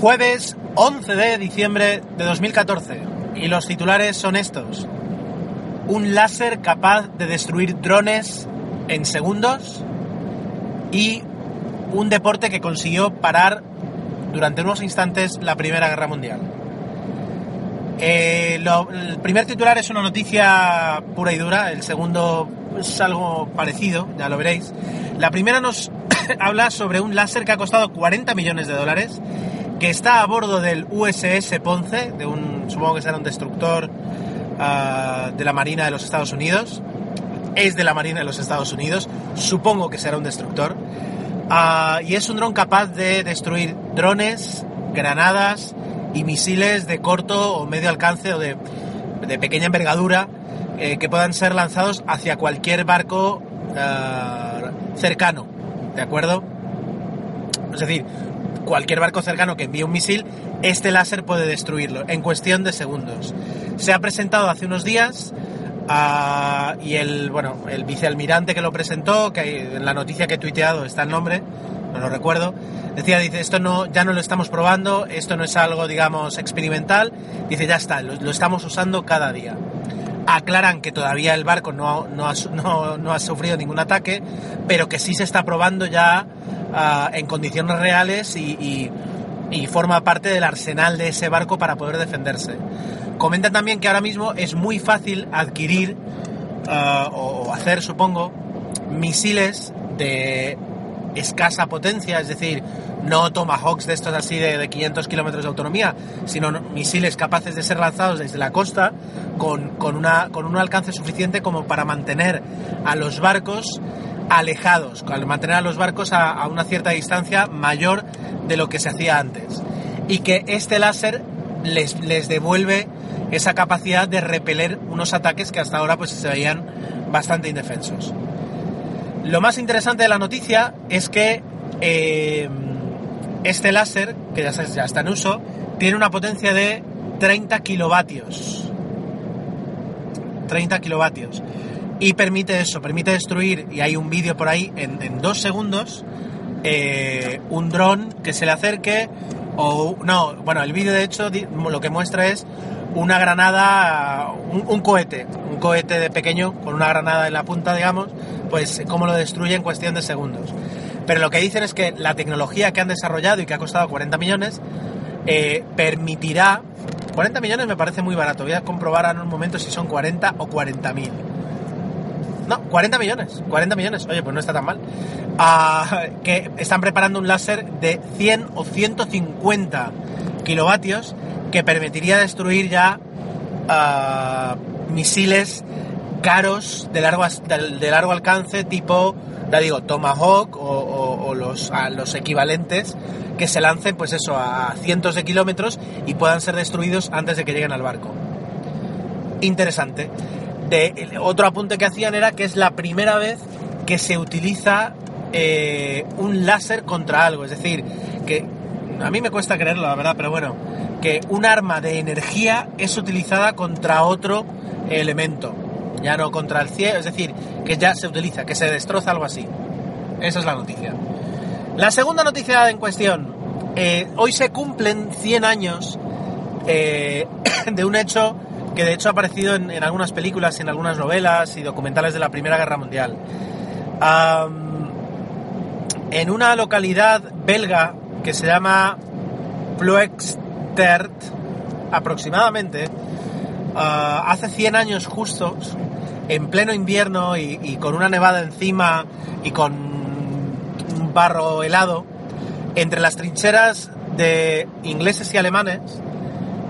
Jueves 11 de diciembre de 2014 y los titulares son estos. Un láser capaz de destruir drones en segundos y un deporte que consiguió parar durante unos instantes la Primera Guerra Mundial. Eh, el primer titular es una noticia pura y dura, el segundo es algo parecido, ya lo veréis. La primera nos habla sobre un láser que ha costado 40 millones de dólares, que está a bordo del USS Ponce, de un, supongo que será un destructor ah, de la Marina de los Estados Unidos. Es de la Marina de los Estados Unidos, supongo que será un destructor. Ah, y es un dron capaz de destruir drones, granadas y misiles de corto o medio alcance o de, de pequeña envergadura eh, que puedan ser lanzados hacia cualquier barco ah, cercano, ¿de acuerdo? Es decir, cualquier barco cercano que envíe un misil, este láser puede destruirlo en cuestión de segundos. Se ha presentado hace unos días ah, y el, bueno, el vicealmirante que lo presentó, que en la noticia que he tuiteado está el nombre, no lo recuerdo, decía, dice, esto no, ya no lo estamos probando, esto no es algo, digamos, experimental, dice, ya está, lo, lo estamos usando cada día. Aclaran que todavía el barco no, no, ha, no- no ha sufrido ningún ataque, pero que sí se está probando ya ah, en condiciones reales y, forma parte del arsenal de ese barco para poder defenderse. Comentan también que ahora mismo es muy fácil adquirir ah, o hacer, supongo, misiles de escasa potencia, es decir, no Tomahawks de estos así de, de 500 kilómetros de autonomía, sino no- misiles capaces de ser lanzados desde la costa con, con una, con un alcance suficiente como para mantener a los barcos alejados, al mantener a los barcos a, a una cierta distancia mayor de lo que se hacía antes. Y que este láser les, les devuelve esa capacidad de repeler unos ataques que hasta ahora pues se veían bastante indefensos. Lo más interesante de la noticia es que eh, este láser, que ya, ya está en uso, tiene una potencia de 30 kilovatios. 30 kilovatios. Y permite eso, permite destruir, y hay un vídeo por ahí en, en dos segundos, eh, un dron que se le acerque, o no, bueno, el vídeo de hecho lo que muestra es una granada, un, un cohete, un cohete de pequeño con una granada en la punta, digamos, pues cómo lo destruye en cuestión de segundos. Pero lo que dicen es que la tecnología que han desarrollado y que ha costado 40 millones eh, permitirá... 40 millones me parece muy barato, voy a comprobar en un momento si son 40 o 40 mil. No, 40 millones, 40 millones, oye, pues no está tan mal. Ah, que están preparando un láser de 100 o 150 kilovatios que permitiría destruir ya ah, misiles caros de largo, de, largo alcance tipo, ya digo, Tomahawk o, o- los, los equivalentes que se lancen pues eso a cientos de kilómetros y puedan ser destruidos antes de que lleguen al barco. Interesante. Otro apunte que hacían era que es la primera vez que se utiliza eh, un láser contra algo. Es decir, que a mí me cuesta creerlo, la verdad, pero bueno, que un arma de energía es utilizada contra otro elemento, ya no contra el cielo, es decir, que ya se utiliza, que se destroza algo así. Esa es la noticia. La segunda noticia en cuestión. eh, hoy se cumplen 100 años eh, de un hecho que de hecho ha aparecido en, algunas películas, y en algunas novelas y documentales de la Primera Guerra Mundial. Am, en una localidad belga que se llama Ploegstert, aproximadamente, ah, hace 100 años justos, en pleno invierno y, con una nevada encima y con un barro helado, entre las trincheras de ingleses y alemanes,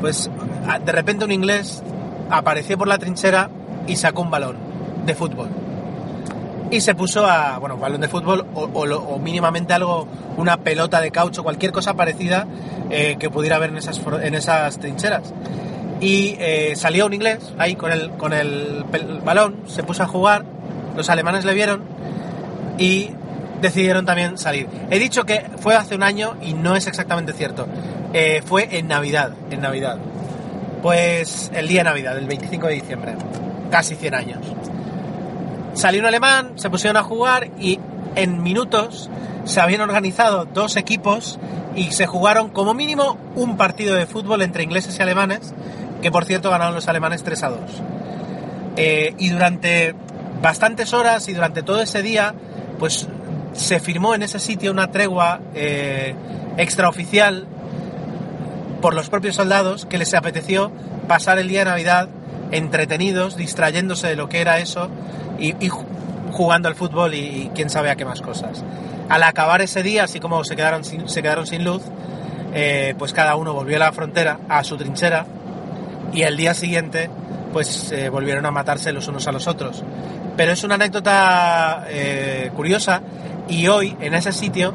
pues a- de repente un inglés apareció por la trinchera y sacó un balón de fútbol. Y se puso a, bueno, balón de fútbol o, o mínimamente algo, una pelota de caucho, cualquier cosa parecida eh, que pudiera haber en esas, en esas trincheras. Y eh, salió un inglés ahí con el, con el balón, se puso a jugar, los alemanes le vieron y decidieron también salir. He dicho que fue hace un año y no es exactamente cierto. Eh, fue en Navidad, en Navidad. Pues el día de Navidad, el 25 de diciembre. Casi 100 años. Salió un alemán, se pusieron a jugar y en minutos se habían organizado dos equipos y se jugaron como mínimo un partido de fútbol entre ingleses y alemanes, que por cierto ganaron los alemanes 3 a 2. Eh, y durante bastantes horas y durante todo ese día, pues se firmó en ese sitio una tregua eh, extraoficial por los propios soldados que les apeteció pasar el día de Navidad entretenidos, distrayéndose de lo que era eso y, jugando al fútbol y, quién sabe qué más cosas. Al acabar ese día, así como se quedaron sin, se quedaron sin luz, eh, pues cada uno volvió a la frontera, a su trinchera, y el día siguiente, pues eh, volvieron a matarse los unos a los otros. Pero es una anécdota eh, curiosa y hoy en ese sitio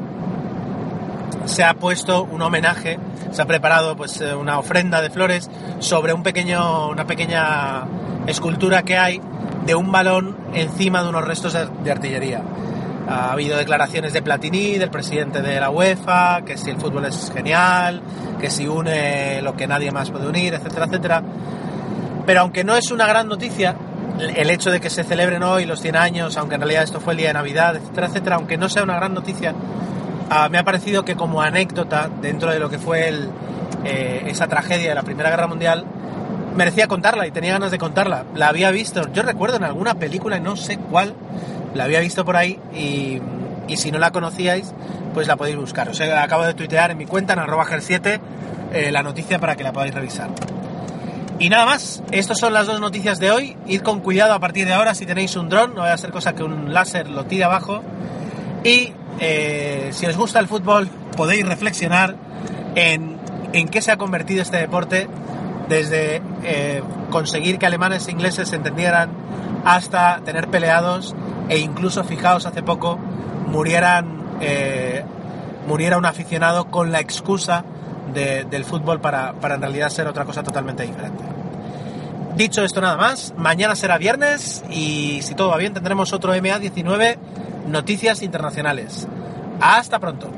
se ha puesto un homenaje, se ha preparado pues una ofrenda de flores sobre un pequeño, una pequeña escultura que hay de un balón encima de unos restos de, artillería. Ha habido declaraciones de Platini, del presidente de la UEFA, que si el fútbol es genial, que si une lo que nadie más puede unir, etcétera, etcétera. Pero aunque no es una gran noticia, el hecho de que se celebren hoy los 100 años, aunque en realidad esto fue el día de Navidad, etcétera, etcétera, aunque no sea una gran noticia, ah, me ha parecido que como anécdota dentro de lo que fue eh, esa tragedia de la Primera Guerra Mundial, merecía contarla y tenía ganas de contarla. La había visto, yo recuerdo en alguna película, no sé cuál, la había visto por ahí y, si no la conocíais, pues la podéis buscar. Os acabo de tuitear en mi cuenta, en arroba 7 eh, la noticia para que la podáis revisar. Y nada más, estas son las dos noticias de hoy. Id con cuidado a partir de ahora si tenéis un dron, no vaya a ser cosa que un láser lo tire abajo. Y eh, si os gusta el fútbol, podéis reflexionar en, en qué se ha convertido este deporte desde eh, conseguir que alemanes e ingleses se entendieran hasta tener peleados e incluso, fijaos, hace poco eh, muriera un aficionado con la excusa del fútbol para, para en realidad ser otra cosa totalmente diferente. Dicho esto nada más, mañana será viernes y si todo va bien tendremos otro MA19 Noticias Internacionales. Hasta pronto.